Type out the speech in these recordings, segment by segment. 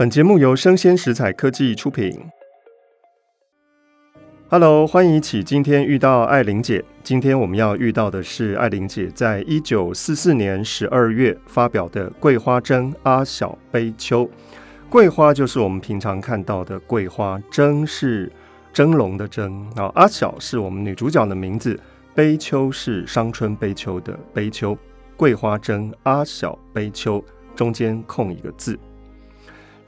本节目由生鲜食材科技出品。Hello，欢迎一起今天遇到艾玲姐。今天我们要遇到的是艾玲姐在一九四四年十二月发表的《桂花蒸阿小悲秋》。桂花就是我们平常看到的桂花，蒸是蒸笼的蒸啊。阿小是我们女主角的名字，悲秋是伤春悲秋的悲秋。桂花蒸阿小悲秋，中间空一个字。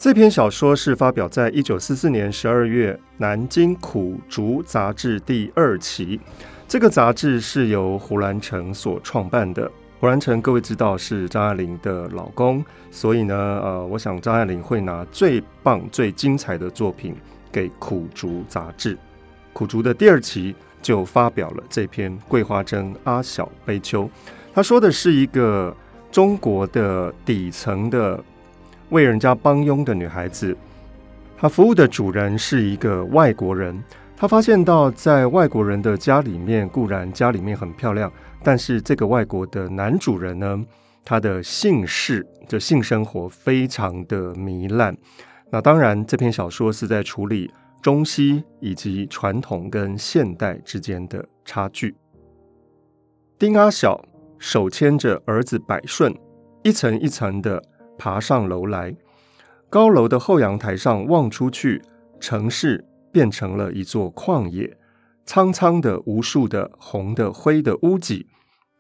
这篇小说是发表在一九四四年十二月《南京苦竹》杂志第二期。这个杂志是由胡兰成所创办的。胡兰成，各位知道是张爱玲的老公，所以呢，呃，我想张爱玲会拿最棒、最精彩的作品给《苦竹》杂志。《苦竹》的第二期就发表了这篇《桂花蒸阿小悲秋》。他说的是一个中国的底层的。为人家帮佣的女孩子，她服务的主人是一个外国人。她发现到，在外国人的家里面，固然家里面很漂亮，但是这个外国的男主人呢，他的性事，这性生活非常的糜烂。那当然，这篇小说是在处理中西以及传统跟现代之间的差距。丁阿小手牵着儿子百顺，一层一层的。爬上楼来，高楼的后阳台上望出去，城市变成了一座旷野。苍苍的无数的红的灰的屋脊，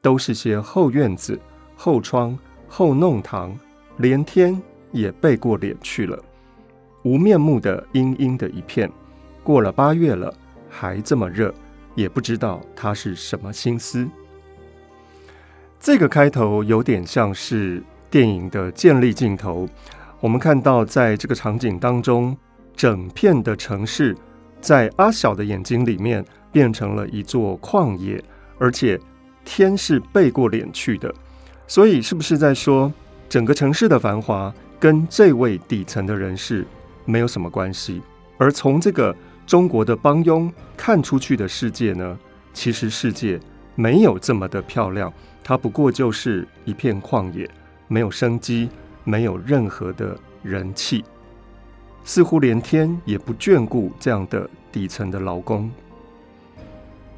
都是些后院子、后窗、后弄堂，连天也背过脸去了，无面目的阴阴的一片。过了八月了，还这么热，也不知道他是什么心思。这个开头有点像是。电影的建立镜头，我们看到，在这个场景当中，整片的城市在阿小的眼睛里面变成了一座旷野，而且天是背过脸去的。所以，是不是在说整个城市的繁华跟这位底层的人士没有什么关系？而从这个中国的帮佣看出去的世界呢？其实世界没有这么的漂亮，它不过就是一片旷野。没有生机，没有任何的人气，似乎连天也不眷顾这样的底层的劳工。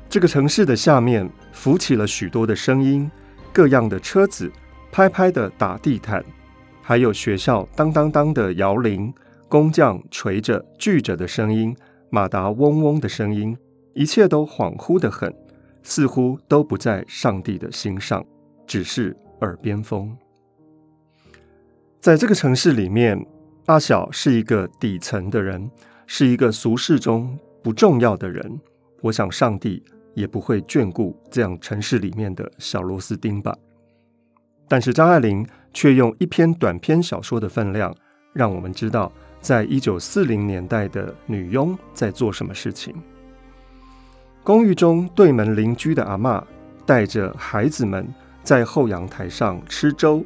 这个城市的下面浮起了许多的声音，各样的车子拍拍的打地毯，还有学校当当当的摇铃，工匠锤着锯着的声音，马达嗡嗡的声音，一切都恍惚得很，似乎都不在上帝的心上，只是耳边风。在这个城市里面，阿小是一个底层的人，是一个俗世中不重要的人。我想上帝也不会眷顾这样城市里面的小螺丝钉吧。但是张爱玲却用一篇短篇小说的分量，让我们知道，在一九四零年代的女佣在做什么事情。公寓中对门邻居的阿嬷带着孩子们在后阳台上吃粥。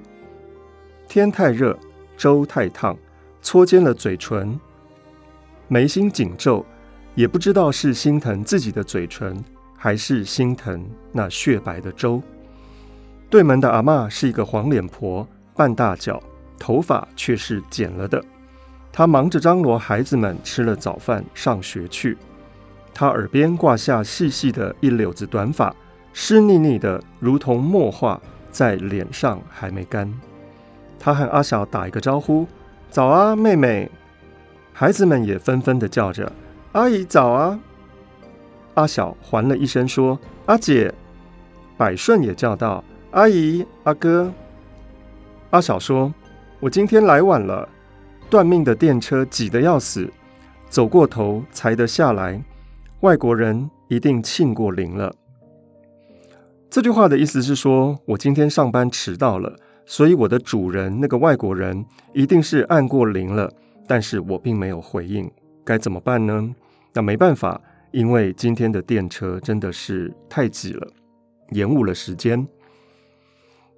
天太热，粥太烫，搓尖了嘴唇，眉心紧皱，也不知道是心疼自己的嘴唇，还是心疼那雪白的粥。对门的阿嬷是一个黄脸婆，半大脚，头发却是剪了的。她忙着张罗孩子们吃了早饭上学去。她耳边挂下细细的一绺子短发，湿腻腻的，如同墨画，在脸上还没干。他和阿小打一个招呼：“早啊，妹妹。”孩子们也纷纷的叫着：“阿姨早啊。”阿小还了一声说：“阿姐。”百顺也叫道：“阿姨，阿哥。”阿小说：“我今天来晚了，断命的电车挤得要死，走过头才得下来。外国人一定庆过龄了。”这句话的意思是说，我今天上班迟到了。所以我的主人那个外国人一定是按过铃了，但是我并没有回应，该怎么办呢？那没办法，因为今天的电车真的是太挤了，延误了时间。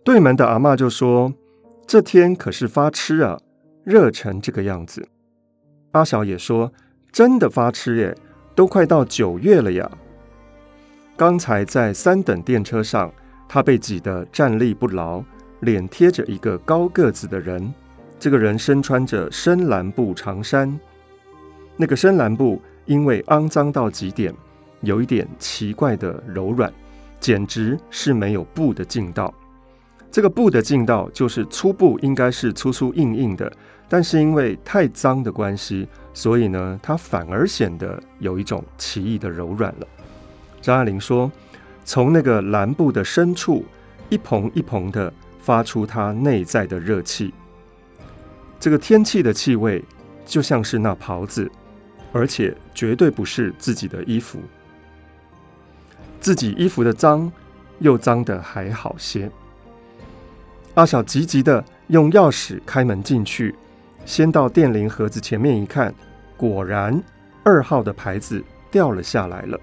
对门的阿嬷就说：“这天可是发痴啊，热成这个样子。”阿小也说：“真的发痴耶，都快到九月了呀。”刚才在三等电车上，他被挤得站立不牢。脸贴着一个高个子的人，这个人身穿着深蓝布长衫，那个深蓝布因为肮脏到极点，有一点奇怪的柔软，简直是没有布的劲道。这个布的劲道就是粗布，应该是粗粗硬硬的，但是因为太脏的关系，所以呢，它反而显得有一种奇异的柔软了。张爱玲说：“从那个蓝布的深处，一蓬一蓬的发出它内在的热气。这个天气的气味，就像是那袍子，而且绝对不是自己的衣服。自己衣服的脏，又脏的还好些。”阿小急急的用钥匙开门进去，先到电铃盒子前面一看，果然二号的牌子掉了下来了。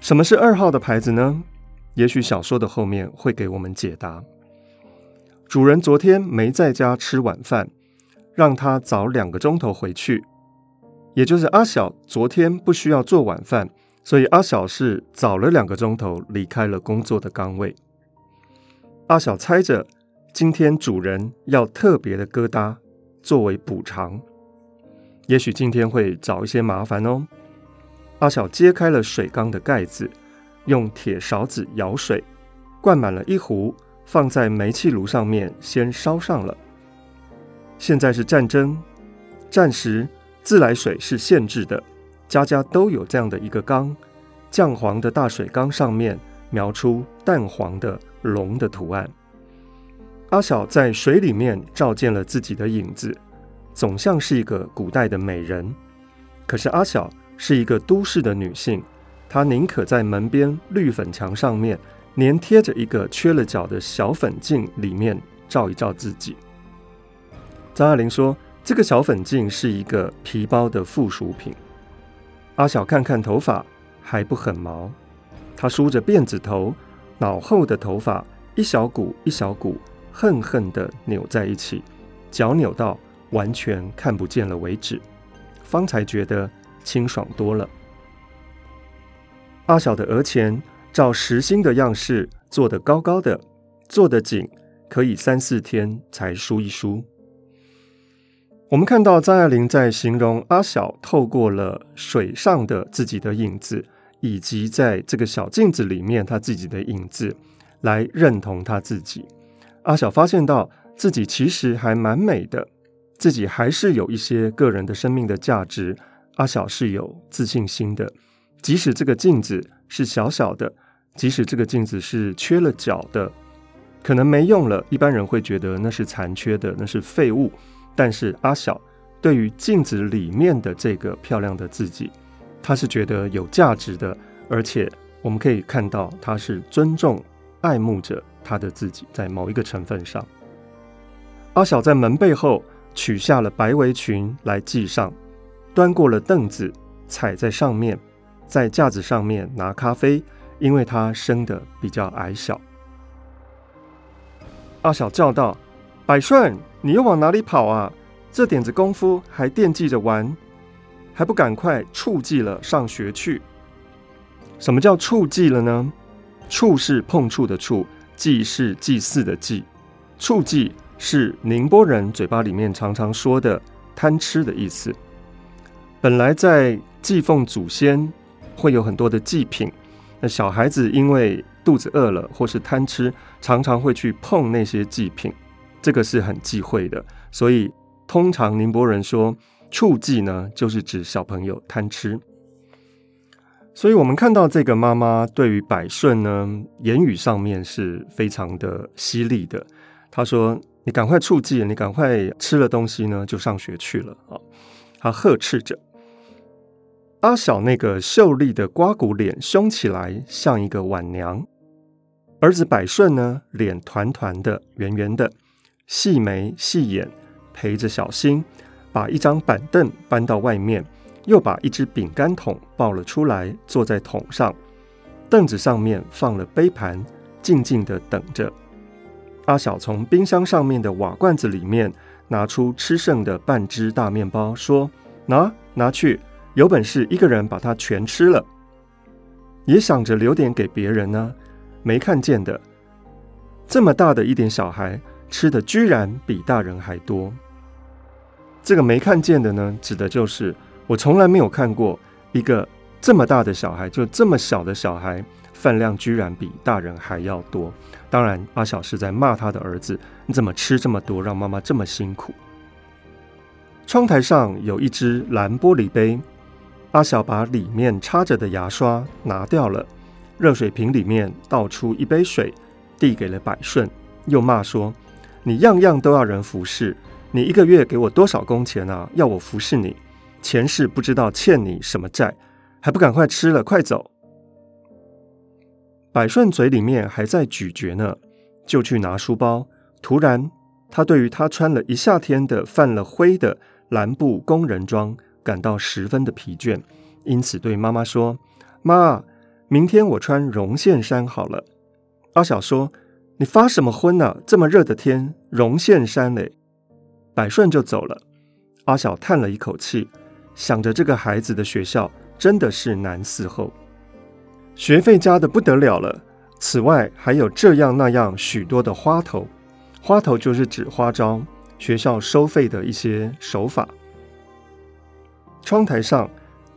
什么是二号的牌子呢？也许小说的后面会给我们解答。主人昨天没在家吃晚饭，让他早两个钟头回去，也就是阿小昨天不需要做晚饭，所以阿小是早了两个钟头离开了工作的岗位。阿小猜着，今天主人要特别的疙瘩作为补偿，也许今天会找一些麻烦哦。阿小揭开了水缸的盖子，用铁勺子舀水，灌满了一壶，放在煤气炉上面先烧上了。现在是战争，战时自来水是限制的，家家都有这样的一个缸，酱黄的大水缸上面描出淡黄的。龙的图案，阿小在水里面照见了自己的影子，总像是一个古代的美人。可是阿小是一个都市的女性，他宁可在门边绿粉墙上面粘贴着一个缺了角的小粉镜，里面照一照自己。张爱玲说，这个小粉镜是一个皮包的附属品。阿小看看头发，还不很毛，他梳着辫子头。脑后的头发一小股一小股恨恨地扭在一起，脚扭到完全看不见了为止，方才觉得清爽多了。阿小的额前照实心的样式做得高高的，做得紧，可以三四天才梳一梳。我们看到张爱玲在形容阿小透过了水上的自己的影子。以及在这个小镜子里面，他自己的影子来认同他自己。阿小发现到自己其实还蛮美的，自己还是有一些个人的生命的价值。阿小是有自信心的，即使这个镜子是小小的，即使这个镜子是缺了角的，可能没用了，一般人会觉得那是残缺的，那是废物。但是阿小对于镜子里面的这个漂亮的自己。他是觉得有价值的，而且我们可以看到，他是尊重、爱慕着他的自己，在某一个成分上。阿小在门背后取下了白围裙来系上，端过了凳子，踩在上面，在架子上面拿咖啡，因为他生得比较矮小。阿小叫道：“百顺，你又往哪里跑啊？这点子功夫还惦记着玩？”还不赶快触祭了，上学去。什么叫触祭了呢？触是碰触的触，祭是祭祀的祭。触祭是宁波人嘴巴里面常常说的贪吃的意思。本来在祭奉祖先会有很多的祭品，那小孩子因为肚子饿了或是贪吃，常常会去碰那些祭品，这个是很忌讳的。所以通常宁波人说。触祭呢，就是指小朋友贪吃，所以我们看到这个妈妈对于百顺呢，言语上面是非常的犀利的。她说：“你赶快触祭，你赶快吃了东西呢，就上学去了啊！”她呵斥着阿小那个秀丽的瓜骨脸，凶起来像一个晚娘；儿子百顺呢，脸团团的、圆圆的，细眉细眼，陪着小新。把一张板凳搬到外面，又把一只饼干桶抱了出来，坐在桶上。凳子上面放了杯盘，静静的等着。阿小从冰箱上面的瓦罐子里面拿出吃剩的半只大面包，说：“拿，拿去，有本事一个人把它全吃了。也想着留点给别人呢，没看见的。这么大的一点小孩，吃的居然比大人还多。这个没看见的呢，指的就是我从来没有看过一个这么大的小孩，就这么小的小孩，饭量居然比大人还要多。当然，阿小是在骂他的儿子：“你怎么吃这么多，让妈妈这么辛苦？”窗台上有一只蓝玻璃杯，阿小把里面插着的牙刷拿掉了，热水瓶里面倒出一杯水，递给了百顺，又骂说：“你样样都要人服侍，你一个月给我多少工钱啊？要我服侍你？前世不知道欠你什么债，还不赶快吃了，快走！”百顺嘴里面还在咀嚼呢，就去拿书包。突然，他对于他穿了一夏天的泛了灰的蓝布工人装感到十分的疲倦，因此对妈妈说：“妈，明天我穿绒线衫好了。”阿小说：“你发什么昏呢？这么热的天，绒线衫嘞！”百顺就走了。阿小叹了一口气，想着这个孩子的学校真的是难伺候。学费加的不得了了，此外还有这样那样许多的花头，花头就是指花招，学校收费的一些手法。窗台上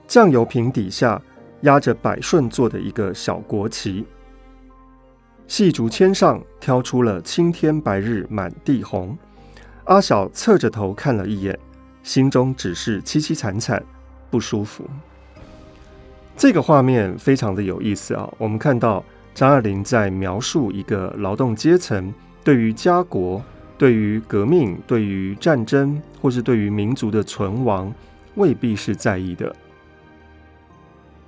酱油瓶底下压着百顺做的一个小国旗，细竹签上挑出了青天白日满地红。阿小侧着头看了一眼，心中只是凄凄惨惨，不舒服。这个画面非常的有意思啊！我们看到张爱玲在描述一个劳动阶层对于家国、对于革命、对于战争，或是对于民族的存亡，未必是在意的。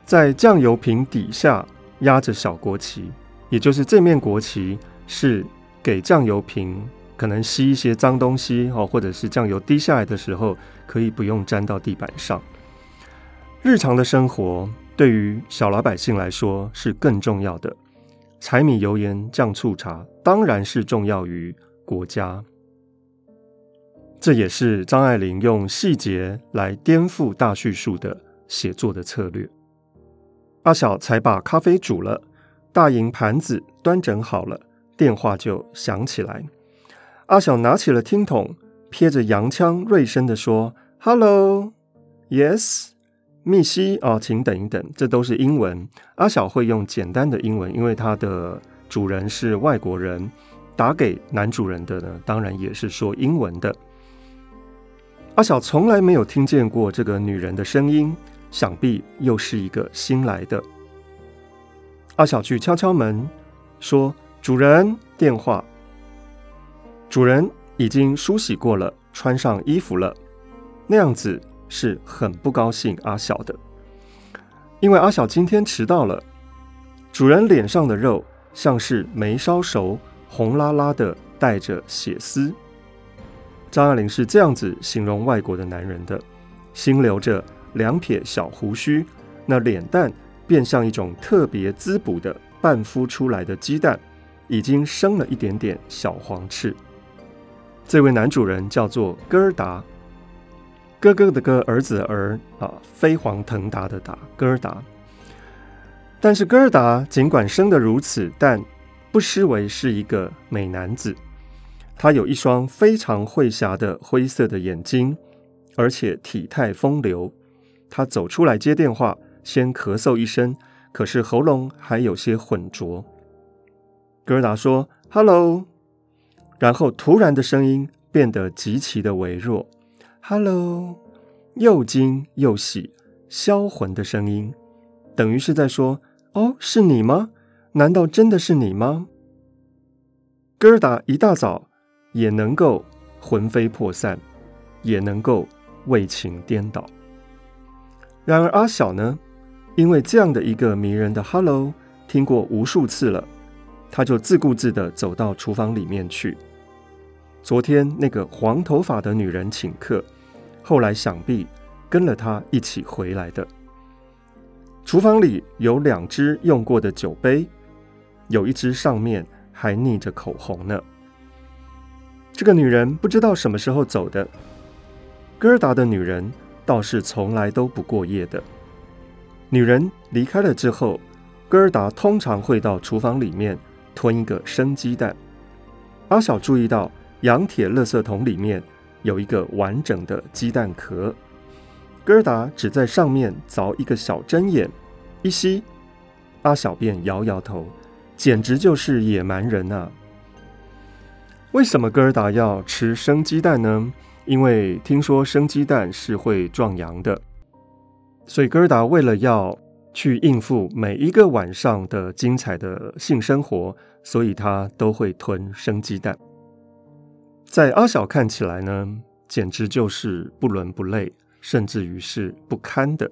在酱油瓶底下压着小国旗，也就是这面国旗是给酱油瓶可能吸一些脏东西哦，或者是酱油滴下来的时候，可以不用沾到地板上。日常的生活。对于小老百姓来说是更重要的，柴米油盐酱醋茶当然是重要于国家。这也是张爱玲用细节来颠覆大叙述的写作的策略。阿小才把咖啡煮了，大银盘子端整好了，电话就响起来。阿小拿起了听筒，撇着洋腔，锐声地说：“Hello，Yes。”密西啊，请等一等，这都是英文。阿小会用简单的英文，因为他的主人是外国人，打给男主人的呢，当然也是说英文的。阿小从来没有听见过这个女人的声音，想必又是一个新来的。阿小去敲敲门，说：“主人，电话。”主人已经梳洗过了，穿上衣服了，那样子。是很不高兴阿小的，因为阿小今天迟到了。主人脸上的肉像是没烧熟，红辣辣的，带着血丝。张爱玲是这样子形容外国的男人的：心留着两撇小胡须，那脸蛋便像一种特别滋补的半孵出来的鸡蛋，已经生了一点点小黄翅。这位男主人叫做哥儿达。哥哥的哥，儿子的儿啊，飞黄腾达的达，哥儿达。但是哥儿达尽管生得如此，但不失为是一个美男子。他有一双非常慧狭的灰色的眼睛，而且体态风流。他走出来接电话，先咳嗽一声，可是喉咙还有些浑浊。哥儿达说：“Hello。”然后突然的声音变得极其的微弱。Hello，又惊又喜，销魂的声音，等于是在说：“哦，是你吗？难道真的是你吗？”哥儿达一大早也能够魂飞魄散，也能够为情颠倒。然而阿小呢，因为这样的一个迷人的 “Hello” 听过无数次了，他就自顾自地走到厨房里面去。昨天那个黄头发的女人请客，后来想必跟了他一起回来的。厨房里有两只用过的酒杯，有一只上面还腻着口红呢。这个女人不知道什么时候走的。哥儿达的女人倒是从来都不过夜的。女人离开了之后，哥儿达通常会到厨房里面吞一个生鸡蛋。阿小注意到。羊铁垃圾桶里面有一个完整的鸡蛋壳。哥儿达只在上面凿一个小针眼，一吸，阿小便摇摇头，简直就是野蛮人、啊！为什么哥儿达要吃生鸡蛋呢？因为听说生鸡蛋是会壮阳的，所以哥儿达为了要去应付每一个晚上的精彩的性生活，所以他都会吞生鸡蛋。在阿小看起来呢，简直就是不伦不类。甚至于是不堪的。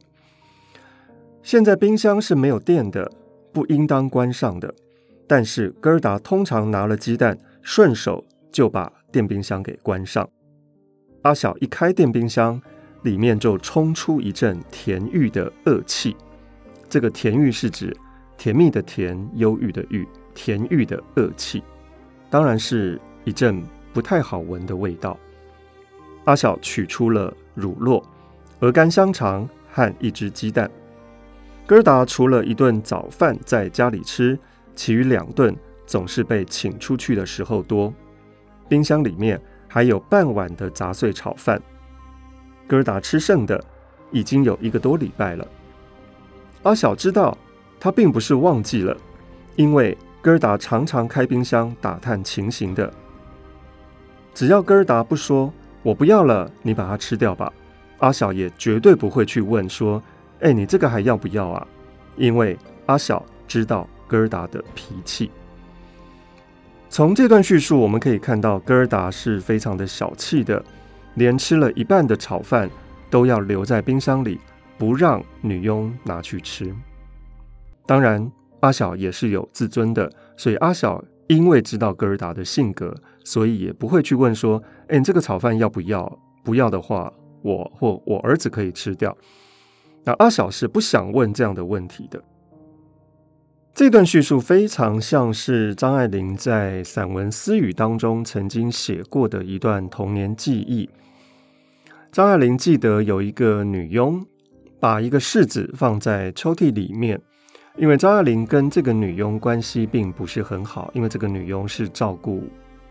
现在冰箱是没有电的，不应当关上的。但是哥儿达通常拿了鸡蛋，顺手就把电冰箱给关上。阿小一开电冰箱，里面就冲出一阵甜郁的恶气。这个甜郁是指甜蜜的甜，忧郁的郁，甜郁的恶气，当然是一阵不太好闻的味道。阿小取出了乳酪。鹅肝香肠和一只鸡蛋。哥儿达除了一顿早饭在家里吃，其余两顿总是被请出去的时候多。冰箱里面还有半碗的杂碎炒饭。哥儿达吃剩的已经有一个多礼拜了。阿小知道他并不是忘记了，因为哥儿达常常开冰箱打探情形的。只要哥儿达不说“我不要了”，你把它吃掉吧。阿小也绝对不会去问说：“哎，你这个还要不要啊？”因为阿小知道哥儿达的脾气。从这段叙述我们可以看到，哥儿达是非常的小气的，连吃了一半的炒饭都要留在冰箱里，不让女佣拿去吃。当然，阿小也是有自尊的，所以阿小因为知道哥儿达的性格，所以也不会去问说：“哎，你这个炒饭要不要？不要的话。”我或我儿子可以吃掉。那阿小是不想问这样的问题的。这段叙述非常像是张爱玲在散文《私语》当中曾经写过的一段童年记忆。张爱玲记得有一个女佣把一个柿子放在抽屉里面，因为张爱玲跟这个女佣关系并不是很好，因为这个女佣是照顾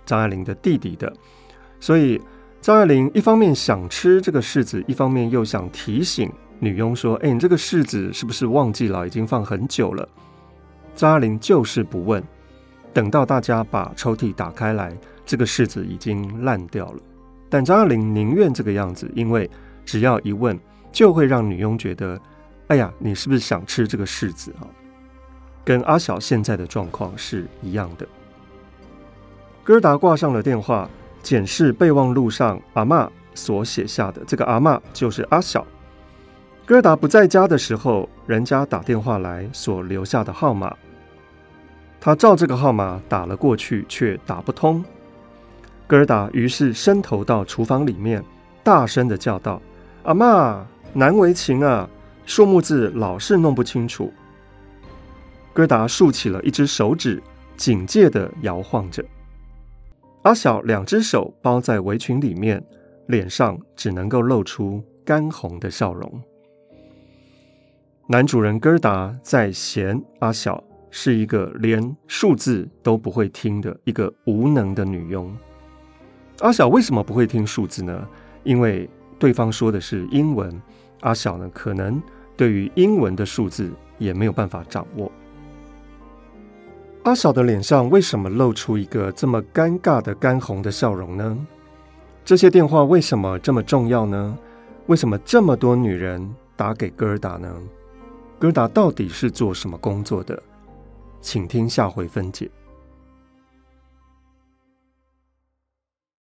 张爱玲的弟弟的，所以。张爱玲一方面想吃这个柿子，一方面又想提醒女佣说：“哎，你这个柿子是不是忘记了？已经放很久了。”张爱玲就是不问，等到大家把抽屉打开来，这个柿子已经烂掉了。但张爱玲宁愿这个样子，因为只要一问，就会让女佣觉得：“哎呀，你是不是想吃这个柿子啊？”跟阿小现在的状况是一样的。哥儿达挂上了电话。检视备忘录上阿嬷所写下的，这个阿嬷就是阿小。哥儿达不在家的时候，人家打电话来所留下的号码，他照这个号码打了过去，却打不通。哥儿达于是伸头到厨房里面，大声的叫道：“阿嬷，难为情啊，数目字老是弄不清楚。”哥儿达竖起了一只手指，警戒的摇晃着。阿小两只手包在围裙里面，脸上只能够露出干红的笑容。男主人哥儿达在嫌阿小是一个连数字都不会听的一个无能的女佣。阿小为什么不会听数字呢？因为对方说的是英文，阿小呢可能对于英文的数字也没有办法掌握。阿小的脸上为什么露出一个这么尴尬的干红的笑容呢？这些电话为什么这么重要呢？为什么这么多女人打给哥儿达呢？哥儿达到底是做什么工作的？请听下回分解。